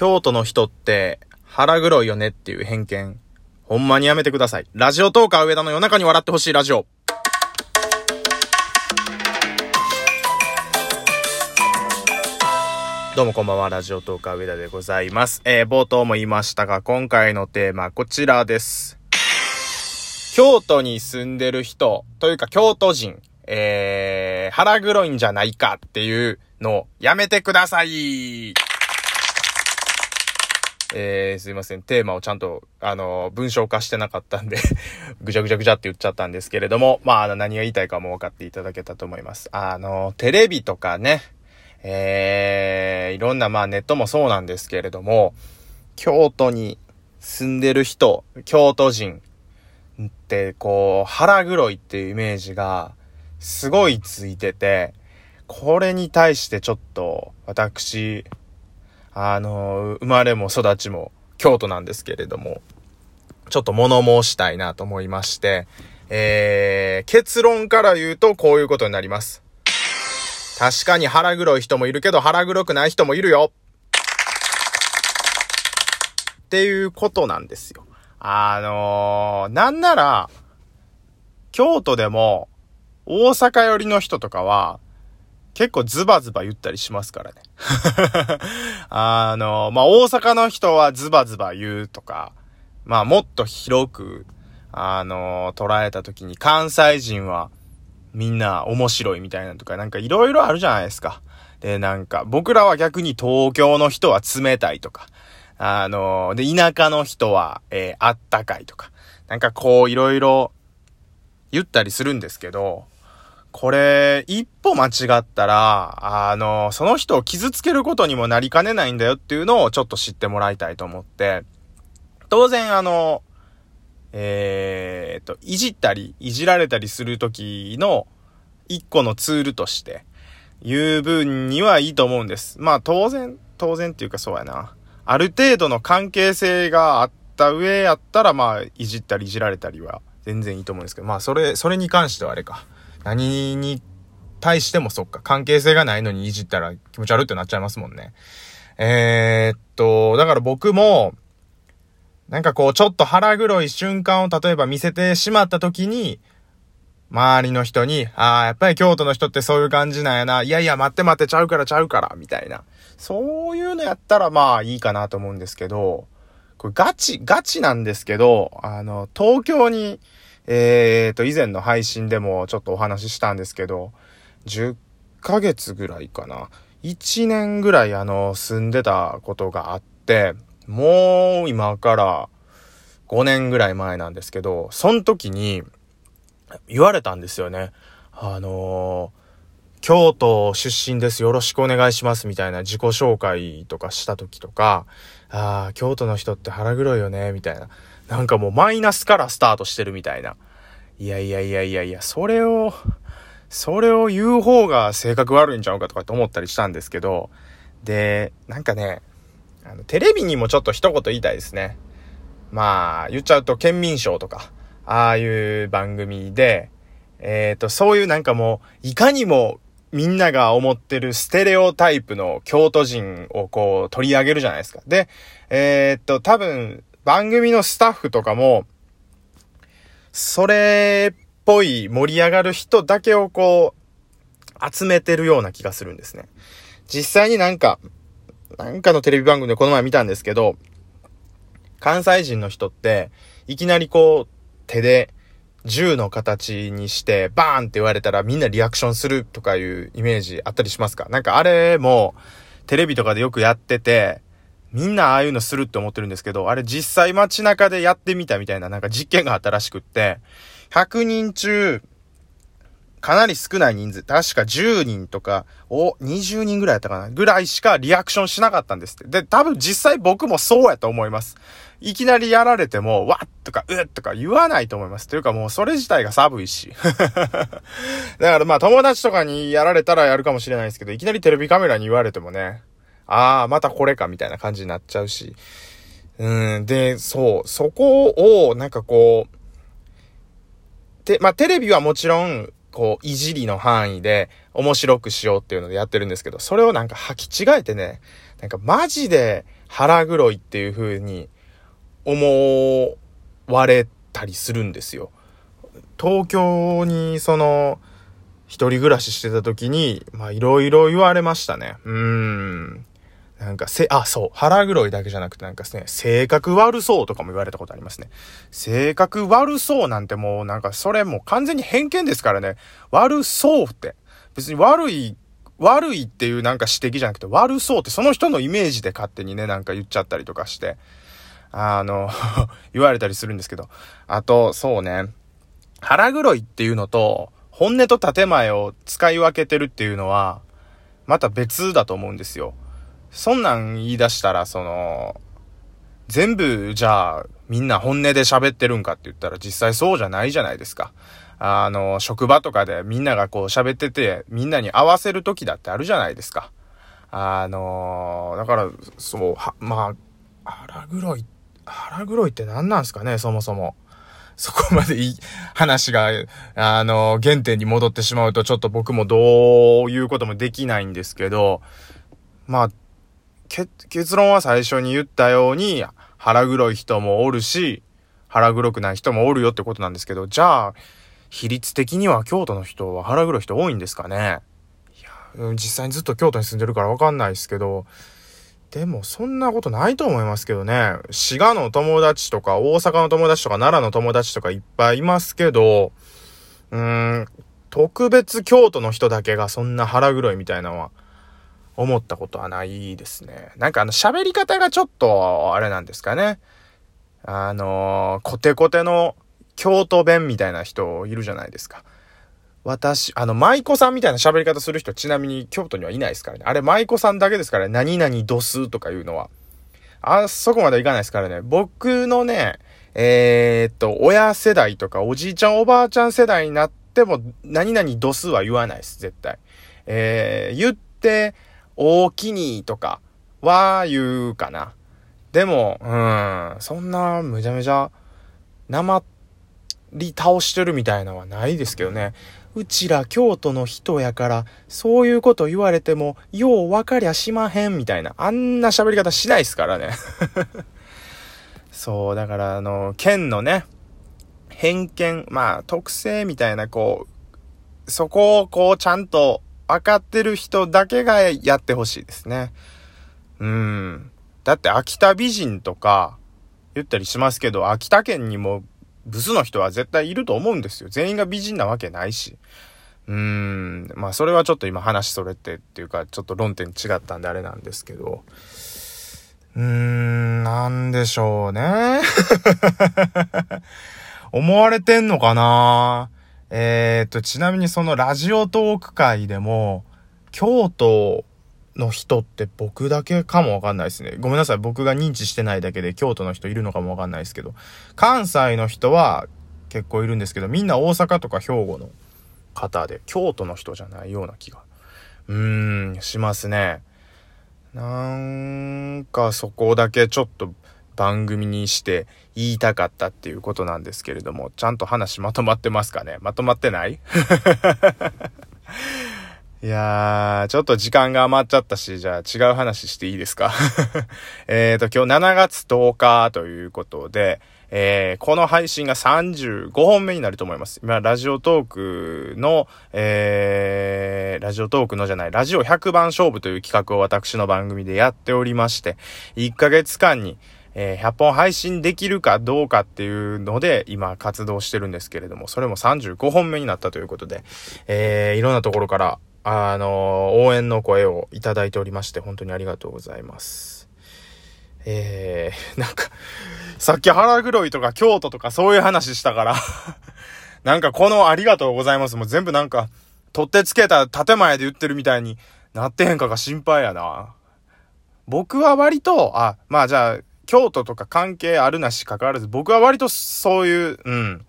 京都の人って腹黒いよねっていう偏見。ほんまにやめてください。ラジオトーカー上田の夜中に笑ってほしいラジオ。どうもこんばんは、ラジオトーカー上田でございます。えー、冒頭も言いましたが、今回のテーマこちらです。京都に住んでる人、というか京都人、えー、腹黒いんじゃないかっていうのをやめてください。えー、すいません。テーマをちゃんと、あの、文章化してなかったんで ぐちゃぐちゃぐちゃって言っちゃったんですけれども、まあ、の、何が言いたいかも分かっていただけたと思います。あの、テレビとかね、えー、いろんな、まあ、ネットもそうなんですけれども、京都に住んでる人、京都人って、こう、腹黒いっていうイメージが、すごいついてて、これに対してちょっと、私、あの、生まれも育ちも京都なんですけれども、ちょっと物申したいなと思いまして、えー、結論から言うとこういうことになります。確かに腹黒い人もいるけど腹黒くない人もいるよ。っていうことなんですよ。あのー、なんなら、京都でも大阪寄りの人とかは、結構ズバズバ言ったりしますからね。あの、まあ、大阪の人はズバズバ言うとか、まあ、もっと広く、あの、捉えた時に関西人はみんな面白いみたいなとか、なんかいろいろあるじゃないですか。で、なんか、僕らは逆に東京の人は冷たいとか、あの、で、田舎の人は、えーあったかいとか、なんかこういろいろ言ったりするんですけど、これ、一歩間違ったら、あの、その人を傷つけることにもなりかねないんだよっていうのをちょっと知ってもらいたいと思って、当然あの、えーっと、いじったり、いじられたりする時の一個のツールとして言う分にはいいと思うんです。まあ当然、当然っていうかそうやな。ある程度の関係性があった上やったら、まあ、いじったりいじられたりは全然いいと思うんですけど、まあそれ、それに関してはあれか。何に対してもそっか、関係性がないのにいじったら気持ち悪ってなっちゃいますもんね。えー、っと、だから僕も、なんかこう、ちょっと腹黒い瞬間を例えば見せてしまった時に、周りの人に、ああ、やっぱり京都の人ってそういう感じなんやな。いやいや、待って待って、ちゃうからちゃうから、みたいな。そういうのやったらまあいいかなと思うんですけど、これガチ、ガチなんですけど、あの、東京に、えーと、以前の配信でもちょっとお話ししたんですけど、10ヶ月ぐらいかな。1年ぐらいあの、住んでたことがあって、もう今から5年ぐらい前なんですけど、その時に言われたんですよね。あのー京都出身です。よろしくお願いします。みたいな自己紹介とかした時とか、ああ、京都の人って腹黒いよね。みたいな。なんかもうマイナスからスタートしてるみたいな。いやいやいやいやいや、それを、それを言う方が性格悪いんちゃうかとかって思ったりしたんですけど、で、なんかね、あの、テレビにもちょっと一言言いたいですね。まあ、言っちゃうと、県民賞とか、ああいう番組で、えっ、と、そういうなんかもう、いかにもみんなが思ってるステレオタイプの京都人をこう取り上げるじゃないですか。で、えっ、と、多分、番組のスタッフとかも、それっぽい盛り上がる人だけをこう、集めてるような気がするんですね。実際になんか、なんかのテレビ番組でこの前見たんですけど、関西人の人って、いきなりこう、手で銃の形にして、バーンって言われたらみんなリアクションするとかいうイメージあったりしますか？なんかあれも、テレビとかでよくやってて、みんなああいうのするって思ってるんですけど、あれ実際街中でやってみたみたいななんか実験があったらしくって、100人中、かなり少ない人数、確か10人とか、お、20人ぐらいやったかなぐらいしかリアクションしなかったんですって。で、多分実際僕もそうやと思います。いきなりやられても、わっとか、うっとか言わないと思います。というかもうそれ自体が寒いし。だからまあ友達とかにやられたらやるかもしれないですけど、いきなりテレビカメラに言われてもね、ああ、またこれかみたいな感じになっちゃうし。うん、で、そう、そこを、なんかこう、て、まあ、テレビはもちろん、こう、いじりの範囲で面白くしようっていうのでやってるんですけど、それをなんか履き違えてね、なんかマジで腹黒いっていう風に思われたりするんですよ。東京にその、一人暮らししてた時に、まあいろいろ言われましたね。うーん。なんかせ、あ、そう、腹黒いだけじゃなくてなんかですね、性格悪そうとかも言われたことありますね。性格悪そうなんてもうなんかそれもう完全に偏見ですからね。悪そうって。別に悪い、悪いっていうなんか指摘じゃなくて悪そうってその人のイメージで勝手にね、なんか言っちゃったりとかして、あの 言われたりするんですけど。あと、そうね。腹黒いっていうのと、本音と建前を使い分けてるっていうのは、また別だと思うんですよ。そんなん言い出したら、その、全部、じゃあ、みんな本音で喋ってるんかって言ったら実際そうじゃないじゃないですか。あの、職場とかでみんながこう喋ってて、みんなに合わせる時だってあるじゃないですか。あの、だから、そう、は、まあ、腹黒い、腹黒いって何なんすかね、そもそも。そこまでいい、話が、あの、原点に戻ってしまうと、ちょっと僕もどういうこともできないんですけど、まあ、結論は最初に言ったように、腹黒い人もおるし、腹黒くない人もおるよってことなんですけど、じゃあ、比率的には京都の人は腹黒い人多いんですかね？いや、実際にずっと京都に住んでるからわかんないですけど、でもそんなことないと思いますけどね。滋賀の友達とか、大阪の友達とか、奈良の友達とかいっぱいいますけど、うーん、特別京都の人だけがそんな腹黒いみたいなのは、思ったことはないですね。なんかあの喋り方がちょっと、あれなんですかね。あのー、コテコテの京都弁みたいな人いるじゃないですか。私、あの、舞妓さんみたいな喋り方する人ちなみに京都にはいないですからね。あれ舞妓さんだけですからね。何々ドスとかいうのは。あそこまでいかないですからね。僕のね、えー、っと、親世代とかおじいちゃんおばあちゃん世代になっても何々ドスは言わないです。絶対。えー、言って、大きにとかは言うかな。でも、うん、そんなむちゃむちゃ、なまり倒してるみたいなのはないですけどね。うちら京都の人やから、そういうこと言われても、よう分かりゃしまへんみたいな、あんな喋り方しないっすからね。そう、だからあの、県のね、偏見、まあ、特性みたいな、こう、そこをこう、ちゃんと分かってる人だけがやってほしいですね。うん。だって秋田美人とか言ったりしますけど、秋田県にもブスの人は絶対いると思うんですよ。全員が美人なわけないし。うーん。まあそれはちょっと今話それてっていうか、ちょっと論点違ったんであれなんですけど。うーん、なんでしょうね。思われてんのかなえー、っと、ちなみにそのラジオトーク会でも、京都の人って僕だけかもわかんないですね。ごめんなさい。僕が認知してないだけで京都の人いるのかもわかんないですけど、関西の人は結構いるんですけど、みんな大阪とか兵庫の方で、京都の人じゃないような気が、うーん、しますね。なんかそこだけちょっと番組にして言いたかったっていうことなんですけれども、ちゃんと話まとまってますかね？まとまってない？いやー、ちょっと時間が余っちゃったし、じゃあ違う話していいですか？えっと、今日7月10日ということで、えー、この配信が35本目になると思います。今、ラジオトークの、えー、ラジオトークのじゃない、ラジオ100番勝負という企画を私の番組でやっておりまして、1ヶ月間に、えー、100本配信できるかどうかっていうので、今活動してるんですけれども、それも35本目になったということで、えー、いろんなところから、あのー、応援の声をいただいておりまして、本当にありがとうございます。えー、なんか、さっき腹黒いとか京都とかそういう話したから なんかこのありがとうございますも全部なんか、取ってつけた建前で言ってるみたいになってへんかが心配やな。僕は割と、あ、まあじゃあ、京都とか関係あるなし関わらず、僕は割とそういう、うん、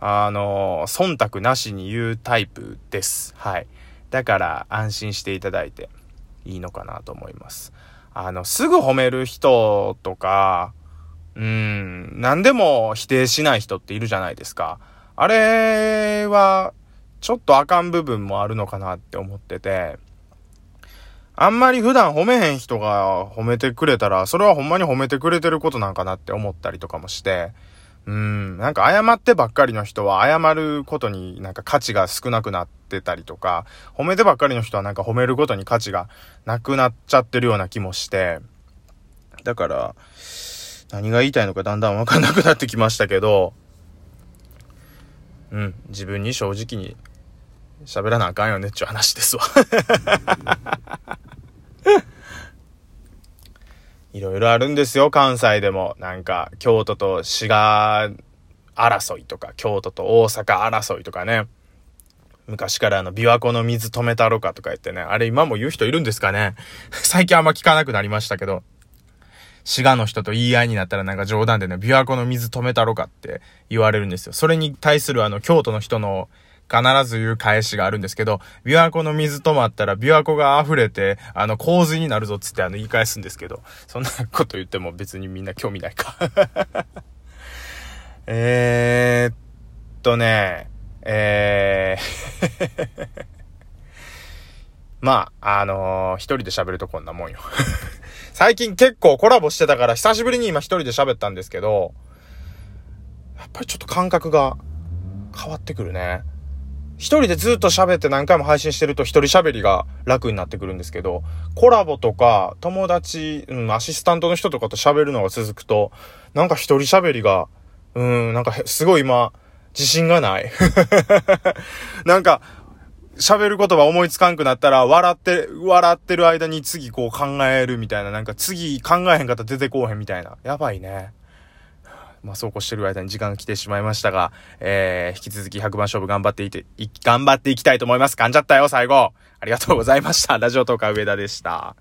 あの、忖度なしに言うタイプです。はい。だから安心していただいていいのかなと思います。あの、すぐ褒める人とか、うん、何でも否定しない人っているじゃないですか。あれは、ちょっとあかん部分もあるのかなって思ってて、あんまり普段褒めへん人が褒めてくれたら、それはほんまに褒めてくれてることなんかなって思ったりとかもして、うん、なんか謝ってばっかりの人は謝ることになんか価値が少なくなってたりとか、褒めてばっかりの人はなんか褒めることに価値がなくなっちゃってるような気もして、だから、何が言いたいのかだんだんわかんなくなってきましたけど、うん、自分に正直に喋らなあかんよねっちゅう話ですわいろいろあるんですよ、関西でも。なんか、京都と滋賀争いとか、京都と大阪争いとかね。昔からあの、琵琶湖の水止めたろかとか言ってね。あれ今も言う人いるんですかね最近あんま聞かなくなりましたけど。滋賀の人と言い合いになったらなんか冗談でね、琵琶湖の水止めたろかって言われるんですよ。それに対するあの、京都の人の必ず言う返しがあるんですけど、琵琶湖の水止まったら琵琶湖が溢れて、あの、洪水になるぞっつってあの、言い返すんですけど、そんなこと言っても別にみんな興味ないか えーっとね、えー まあ、あのー、一人で喋るとこんなもんよ 最近結構コラボしてたから久しぶりに今一人で喋ったんですけど、やっぱりちょっと感覚が変わってくるね。一人でずっと喋って何回も配信してると一人喋りが楽になってくるんですけど、コラボとか友達、うん、アシスタントの人とかと喋るのが続くと、なんか一人喋りが、うん、なんかすごい今、自信がない。なんか、喋る言葉思いつかんくなったら、笑って、笑ってる間に次こう考えるみたいな、なんか次考えへんかったら出てこうへんみたいな。やばいね。まあ、そうこうしてる間に時間が来てしまいましたが、えー、引き続き100番勝負頑張っていて、い頑張っていきたいと思います。噛んじゃったよ、最後。ありがとうございました。ラジオトーカー上田でした。